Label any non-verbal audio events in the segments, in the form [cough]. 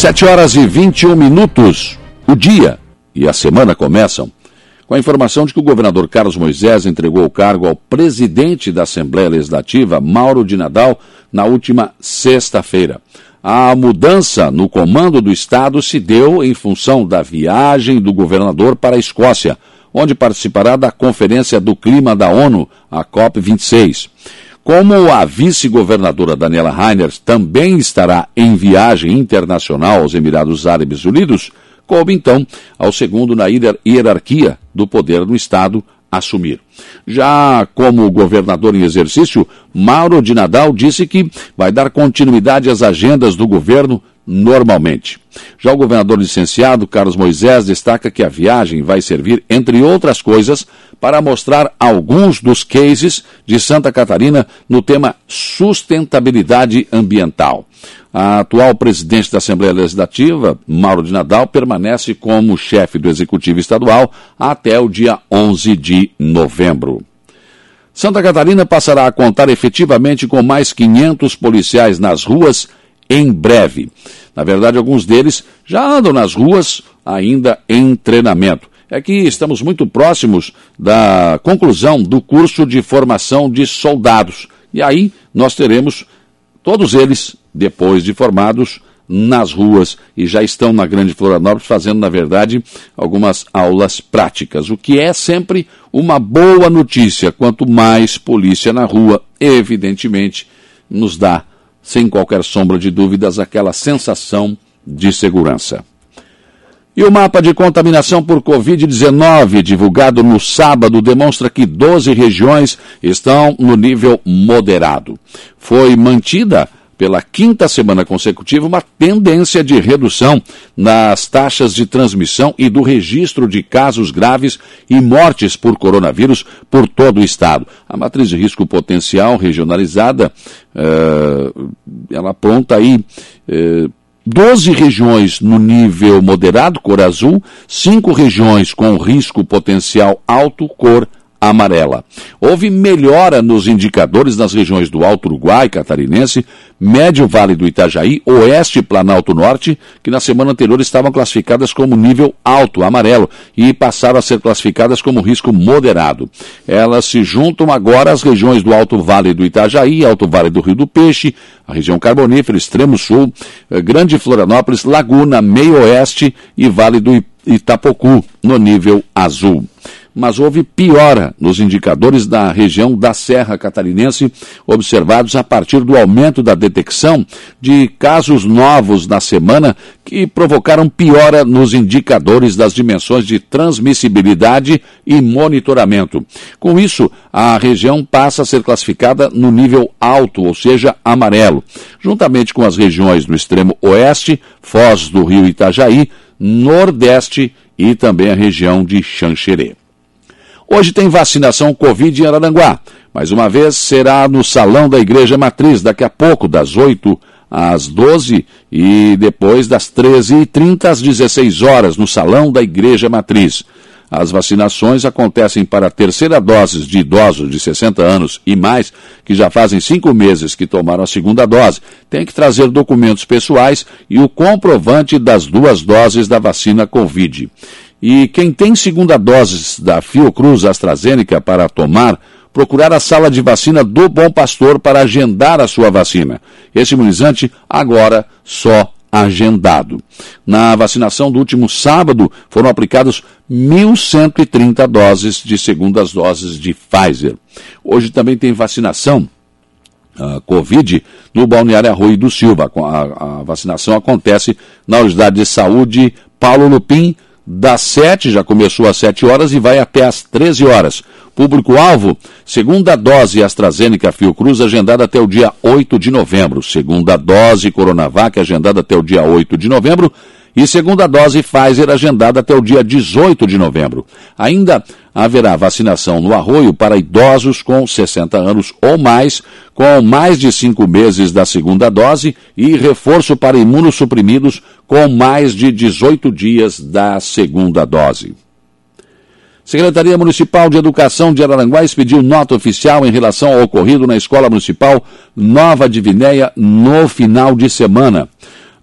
7 horas e 21 minutos. O dia e a semana começam com a informação de que o governador Carlos Moisés entregou o cargo ao presidente da Assembleia Legislativa, Mauro de Nadal, na última sexta-feira. A mudança no comando do Estado se deu em função da viagem do governador para a Escócia, onde participará da Conferência do Clima da ONU, a COP26. Como a vice-governadora Daniela Reiner também estará em viagem internacional aos Emirados Árabes Unidos, coube então ao segundo na hierarquia do poder no Estado assumir. Já como governador em exercício, Mauro de Nadal disse que vai dar continuidade às agendas do governo normalmente. Já o governador licenciado Carlos Moisés destaca que a viagem vai servir, entre outras coisas, para mostrar alguns dos cases de Santa Catarina no tema sustentabilidade ambiental. A atual presidente da Assembleia Legislativa, Mauro de Nadal, permanece como chefe do Executivo Estadual até o dia 11 de novembro. Santa Catarina passará a contar efetivamente com mais 500 policiais nas ruas em breve. Na verdade, alguns deles já andam nas ruas ainda em treinamento. É que estamos muito próximos da conclusão do curso de formação de soldados. E aí nós teremos todos eles, depois de formados, nas ruas e já estão na Grande Florianópolis fazendo, na verdade, algumas aulas práticas, o que é sempre uma boa notícia. Quanto mais polícia na rua, evidentemente, nos dá sem qualquer sombra de dúvidas, aquela sensação de segurança. E o mapa de contaminação por Covid-19, divulgado no sábado, demonstra que 12 regiões estão no nível moderado. Foi mantida pela quinta semana consecutiva uma tendência de redução nas taxas de transmissão e do registro de casos graves e mortes por coronavírus por todo o estado. A matriz de risco potencial regionalizada, uh, ela aponta aí uh, 12 regiões no nível moderado, cor azul, 5 regiões com risco potencial alto, cor azul amarela. Houve melhora nos indicadores nas regiões do Alto Uruguai, Catarinense, Médio Vale do Itajaí, Oeste Planalto Norte, que na semana anterior estavam classificadas como nível alto, amarelo, e passaram a ser classificadas como risco moderado. Elas se juntam agora às regiões do Alto Vale do Itajaí, Alto Vale do Rio do Peixe, a região carbonífera, Extremo Sul, eh, Grande Florianópolis, Laguna, Meio Oeste e Vale do Itapocu, no nível azul mas houve piora nos indicadores da região da Serra Catarinense, observados a partir do aumento da detecção de casos novos na semana que provocaram piora nos indicadores das dimensões de transmissibilidade e monitoramento. Com isso, a região passa a ser classificada no nível alto, ou seja, amarelo, juntamente com as regiões do extremo oeste, Foz do Rio Itajaí, Nordeste e também a região de Xanxerê. Hoje tem vacinação Covid em Araranguá. Mais uma vez será no Salão da Igreja Matriz, daqui a pouco, das 8 às 12 e depois das 13h30 às 16 horas, no Salão da Igreja Matriz. As vacinações acontecem para a terceira dose de idosos de 60 anos e mais, que já fazem cinco meses que tomaram a segunda dose. Tem que trazer documentos pessoais e o comprovante das duas doses da vacina Covid. E quem tem segunda dose da Fiocruz AstraZeneca para tomar, procurar a sala de vacina do Bom Pastor para agendar a sua vacina. Esse imunizante agora só agendado. Na vacinação do último sábado foram aplicadas 1.130 doses de segundas doses de Pfizer. Hoje também tem vacinação uh, Covid no Balneário Arroio do Silva. A, a vacinação acontece na Unidade de Saúde Paulo Lupim, das 7, já começou às 7 horas e vai até às 13 horas. Público-alvo, segunda dose AstraZeneca Fiocruz agendada até o dia 8 de novembro. Segunda dose Coronavac agendada até o dia 8 de novembro e segunda dose Pfizer agendada até o dia 18 de novembro. Ainda haverá vacinação no arroio para idosos com 60 anos ou mais, com mais de cinco meses da segunda dose e reforço para imunossuprimidos com mais de 18 dias da segunda dose. Secretaria Municipal de Educação de Araranguá expediu nota oficial em relação ao ocorrido na Escola Municipal Nova Divinéia no final de semana.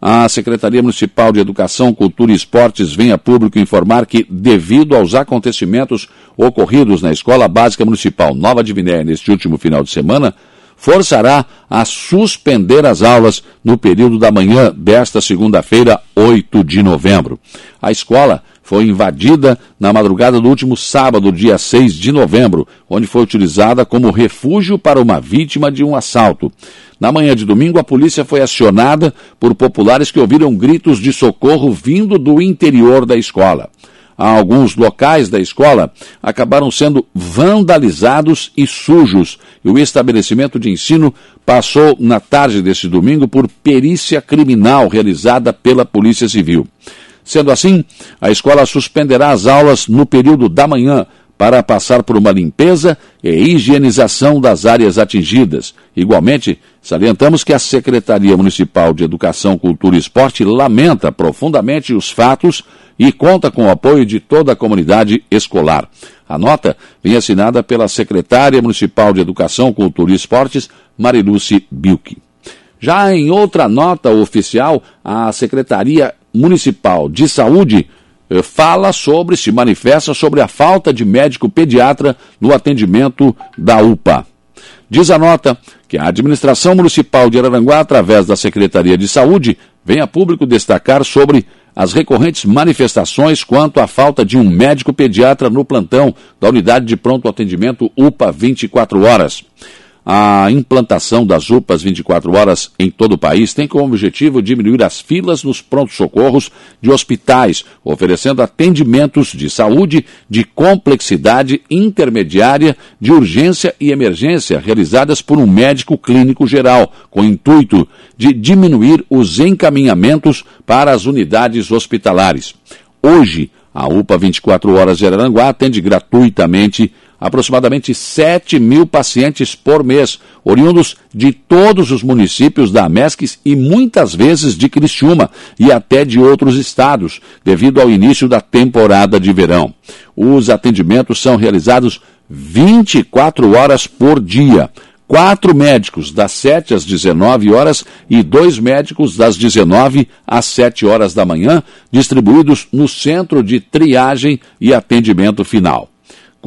A Secretaria Municipal de Educação, Cultura e Esportes vem a público informar que, devido aos acontecimentos ocorridos na Escola Básica Municipal Nova Divinéia neste último final de semana, forçará a suspender as aulas no período da manhã desta segunda-feira, 8 de novembro. A escola foi invadida na madrugada do último sábado, dia 6 de novembro, onde foi utilizada como refúgio para uma vítima de um assalto. Na manhã de domingo, a polícia foi acionada por populares que ouviram gritos de socorro vindo do interior da escola. Alguns locais da escola acabaram sendo vandalizados e sujos, e o estabelecimento de ensino passou na tarde deste domingo por perícia criminal realizada pela Polícia Civil. Sendo assim, a escola suspenderá as aulas no período da manhã para passar por uma limpeza e higienização das áreas atingidas. Igualmente, salientamos que a Secretaria Municipal de Educação, Cultura e Esporte lamenta profundamente os fatos e conta com o apoio de toda a comunidade escolar. A nota vem assinada pela secretária municipal de Educação, Cultura e Esportes, Mariluce Bilk. Já em outra nota oficial, a Secretaria Municipal de Saúde eh, fala sobre, se manifesta sobre a falta de médico pediatra no atendimento da UPA. Diz a nota que a administração municipal de Araranguá, através da Secretaria de Saúde, vem a público destacar sobre as recorrentes manifestações quanto à falta de um médico pediatra no plantão da unidade de pronto atendimento UPA 24 horas. A implantação das UPAs 24 horas em todo o país tem como objetivo diminuir as filas nos prontos-socorros de hospitais, oferecendo atendimentos de saúde de complexidade intermediária, de urgência e emergência, realizadas por um médico clínico geral, com o intuito de diminuir os encaminhamentos para as unidades hospitalares. Hoje, a UPA 24 Horas de Araranguá atende gratuitamente aproximadamente 7 mil pacientes por mês, oriundos de todos os municípios da Amesques e muitas vezes de Criciúma e até de outros estados, devido ao início da temporada de verão. Os atendimentos são realizados 24 horas por dia. Quatro médicos das 7 às 19 horas e dois médicos das 19 às 7 horas da manhã, distribuídos no centro de triagem e atendimento final.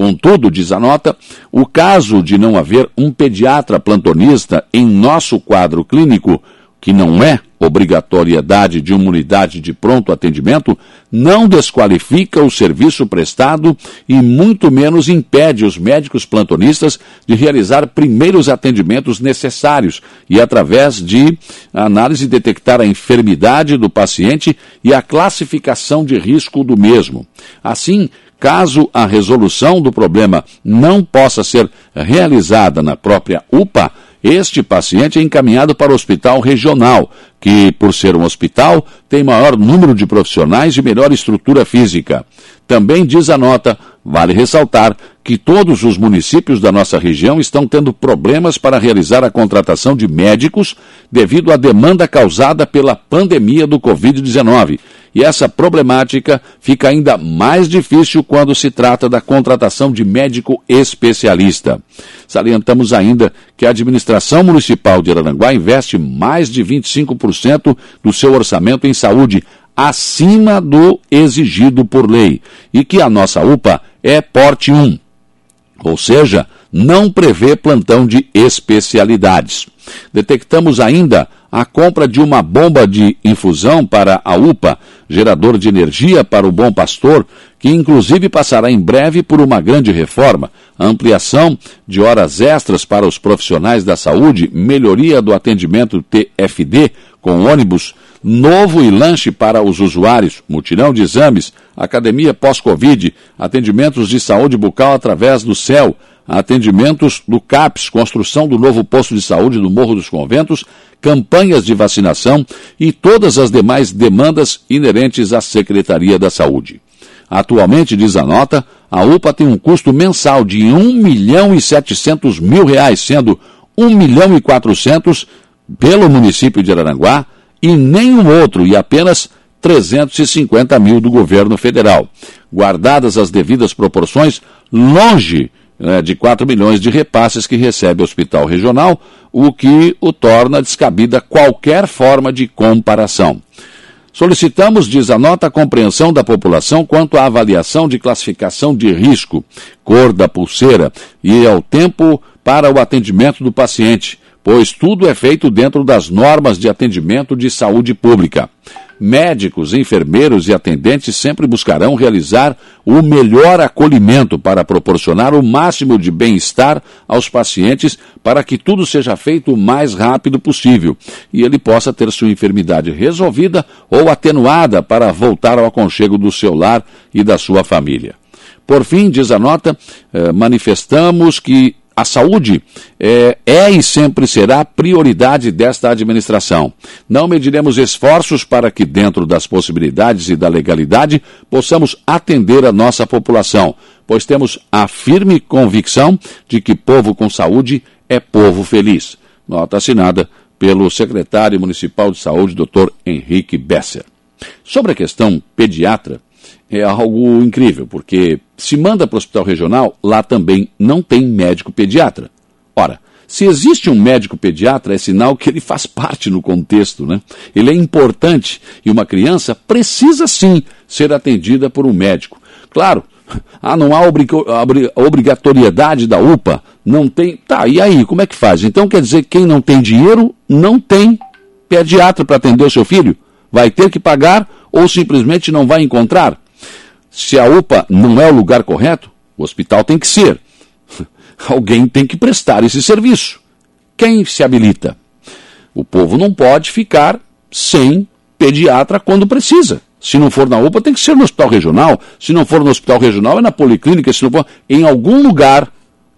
Contudo, diz a nota, o caso de não haver um pediatra plantonista em nosso quadro clínico, que não é obrigatoriedade de uma unidade de pronto atendimento, não desqualifica o serviço prestado e muito menos impede os médicos plantonistas de realizar primeiros atendimentos necessários e, através de análise, detectar a enfermidade do paciente e a classificação de risco do mesmo. Assim, Caso a resolução do problema não possa ser realizada na própria UPA, este paciente é encaminhado para o hospital regional, que, por ser um hospital, tem maior número de profissionais e melhor estrutura física. Também diz a nota, vale ressaltar que todos os municípios da nossa região estão tendo problemas para realizar a contratação de médicos devido à demanda causada pela pandemia do Covid-19 e essa problemática fica ainda mais difícil quando se trata da contratação de médico especialista. Salientamos ainda que a administração municipal de Aranguá investe mais de 25% do seu orçamento em saúde, acima do exigido por lei, e que a nossa UPA é porte 1, ou seja, não prevê plantão de especialidades. Detectamos ainda a compra de uma bomba de infusão para a UPA, gerador de energia para o Bom Pastor, que inclusive passará em breve por uma grande reforma, ampliação de horas extras para os profissionais da saúde, melhoria do atendimento TFD com ônibus, novo e lanche para os usuários, mutirão de exames, academia pós-Covid, atendimentos de saúde bucal através do CEL, atendimentos do CAPS, construção do novo posto de saúde do Morro dos Conventos, campanhas de vacinação e todas as demais demandas inerentes à Secretaria da Saúde. Atualmente, diz a nota, a UPA tem um custo mensal de 1 milhão e 700 mil reais, sendo 1 milhão e 400 pelo município de Araranguá e nenhum outro, e apenas 350 mil do governo federal. Guardadas as devidas proporções, longe né, de 4 milhões de repasses que recebe o hospital regional, o que o torna descabida qualquer forma de comparação. Solicitamos, diz a nota, a compreensão da população quanto à avaliação de classificação de risco, cor da pulseira e ao tempo para o atendimento do paciente, pois tudo é feito dentro das normas de atendimento de saúde pública. Médicos, enfermeiros e atendentes sempre buscarão realizar o melhor acolhimento para proporcionar o máximo de bem-estar aos pacientes para que tudo seja feito o mais rápido possível e ele possa ter sua enfermidade resolvida ou atenuada para voltar ao aconchego do seu lar e da sua família. Por fim, diz a nota, eh, manifestamos que a saúde é, é, e sempre será prioridade desta administração. Não mediremos esforços para que, dentro das possibilidades e da legalidade, possamos atender a nossa população, pois temos a firme convicção de que povo com saúde é povo feliz. Nota assinada pelo secretário municipal de saúde, Dr. Henrique Besser. Sobre a questão pediatra, é algo incrível, porque se manda para o hospital regional, lá também não tem médico pediatra. Ora, se existe um médico pediatra, é sinal que ele faz parte no contexto, né? Ele é importante e uma criança precisa sim ser atendida por um médico. Claro, ah, não há obrigatoriedade da UPA, não tem. Tá, e aí, como é que faz? Então quer dizer que quem não tem dinheiro não tem pediatra para atender o seu filho? Vai ter que pagar ou simplesmente não vai encontrar? Se a UPA não é o lugar correto, o hospital tem que ser. [laughs] Alguém tem que prestar esse serviço. Quem se habilita? O povo não pode ficar sem pediatra quando precisa. Se não for na UPA, tem que ser no hospital regional. Se não for no hospital regional, é na policlínica. Se não for em algum lugar,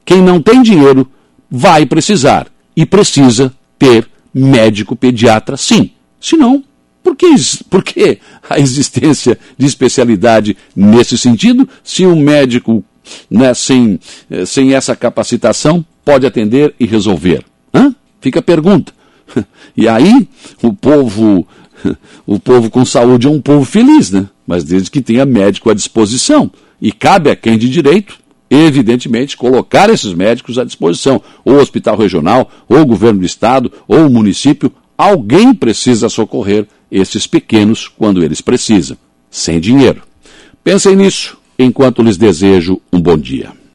quem não tem dinheiro vai precisar e precisa ter médico pediatra, sim. Se não, por que, por que a existência de especialidade nesse sentido, se um médico né, sem, eh, sem essa capacitação pode atender e resolver? Hã? Fica a pergunta. [laughs] E aí, o povo, [laughs] o povo com saúde é um povo feliz, né? Mas desde que tenha médico à disposição. E cabe a quem de direito, evidentemente, colocar esses médicos à disposição. Ou o hospital regional, ou o governo do estado, ou o município. Alguém precisa socorrer esses pequenos quando eles precisam, sem dinheiro. Pensem nisso enquanto lhes desejo um bom dia.